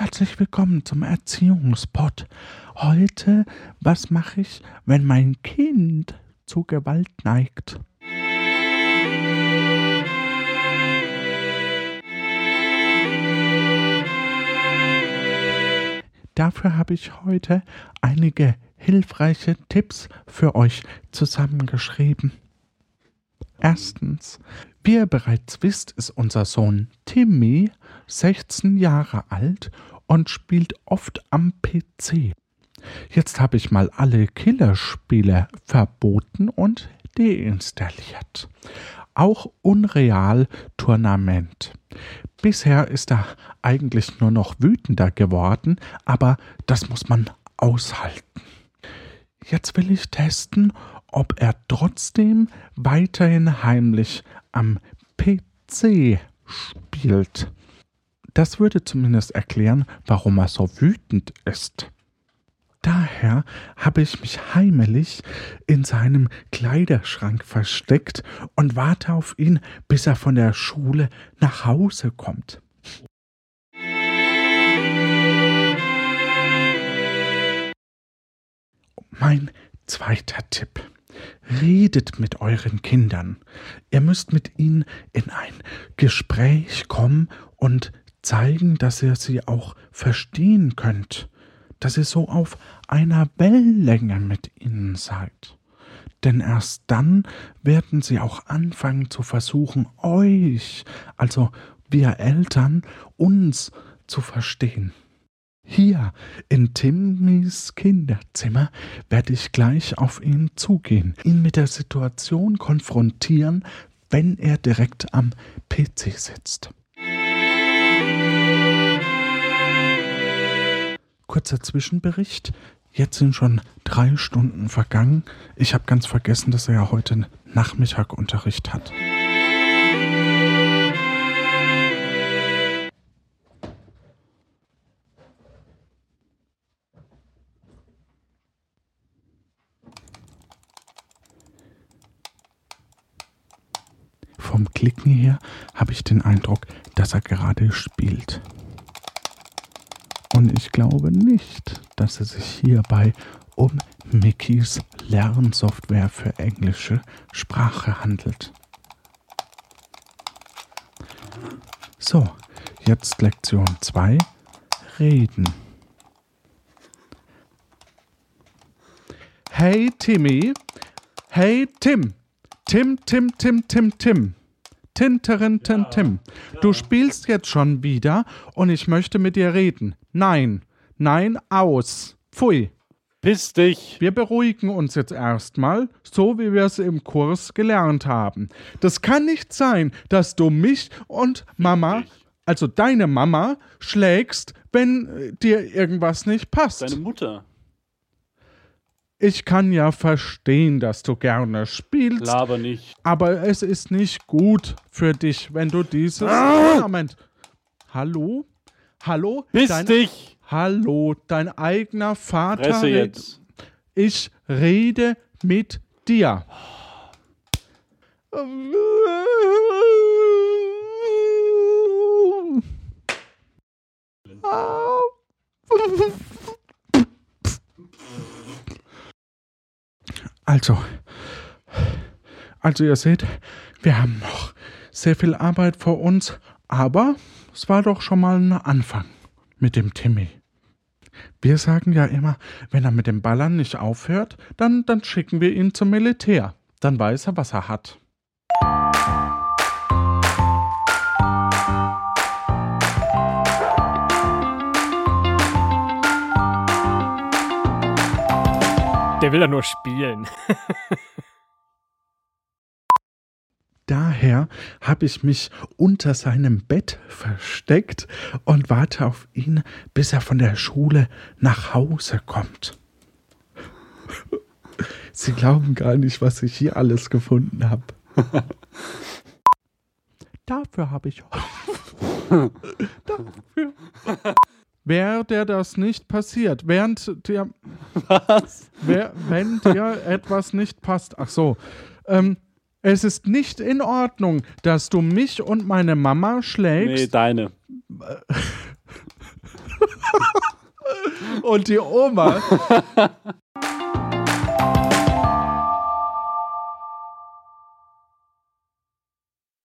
Herzlich willkommen zum Erziehungspod. Heute, was mache ich, wenn mein Kind zu Gewalt neigt? Dafür habe ich heute einige hilfreiche Tipps für euch zusammengeschrieben. Erstens, wie ihr bereits wisst, ist unser Sohn Timmy 16 Jahre alt und spielt oft am PC. Jetzt habe ich mal alle Killerspiele verboten und deinstalliert. Auch Unreal Tournament. Bisher ist er eigentlich nur noch wütender geworden, aber das muss man aushalten. Jetzt will ich testen, ob er trotzdem weiterhin heimlich am PC spielt. Das würde zumindest erklären, warum er so wütend ist. Daher habe ich mich heimlich in seinem Kleiderschrank versteckt und warte auf ihn, bis er von der Schule nach Hause kommt. Mein zweiter Tipp. Redet mit euren Kindern. Ihr müsst mit ihnen in ein Gespräch kommen und zeigen, dass ihr sie auch verstehen könnt, dass ihr so auf einer Wellenlänge mit ihnen seid. Denn erst dann werden sie auch anfangen zu versuchen, euch, also wir Eltern, uns zu verstehen. Hier in Timmys Kinderzimmer werde ich gleich auf ihn zugehen, ihn mit der Situation konfrontieren, wenn er direkt am PC sitzt. Kurzer Zwischenbericht. Jetzt sind schon drei Stunden vergangen. Ich habe ganz vergessen, dass er ja heute Nachmittag Unterricht hat. Vom Klicken her habe ich den Eindruck, dass er gerade spielt. Und ich glaube nicht, dass es sich hierbei um Mickeys Lernsoftware für englische Sprache handelt. So, jetzt Lektion 2. Reden. Hey Timmy. Hey Tim. Tim, Tim, Tim, Tim, Tim. Tinterin, Tim, Tim. Du spielst jetzt schon wieder und ich möchte mit dir reden. Nein, nein, aus. Pfui. Piss dich. Wir beruhigen uns jetzt erstmal, so wie wir es im Kurs gelernt haben. Das kann nicht sein, dass du mich und Mama, also deine Mama, schlägst, wenn äh, dir irgendwas nicht passt. Deine Mutter. Ich kann ja verstehen, dass du gerne spielst. Laber nicht. Aber es ist nicht gut für dich, wenn du dieses. Ah! Moment. Hallo? Hallo? Piss dein, dich! Hallo, dein eigener Vater. Fresse jetzt. Ich rede mit dir. Also, also ihr seht, wir haben noch sehr viel Arbeit vor uns, aber es war doch schon mal ein Anfang mit dem Timmy. Wir sagen ja immer, wenn er mit dem Ballern nicht aufhört, dann, dann schicken wir ihn zum Militär. Dann weiß er, was er hat. Der will ja nur spielen. Daher habe ich mich unter seinem Bett versteckt und warte auf ihn, bis er von der Schule nach Hause kommt. Sie glauben gar nicht, was ich hier alles gefunden habe. Dafür habe ich. Dafür. Wäre dir das nicht passiert, während dir. Was? Wär, wenn dir etwas nicht passt. Ach so. Ähm, es ist nicht in Ordnung, dass du mich und meine Mama schlägst. Nee, deine. Und die Oma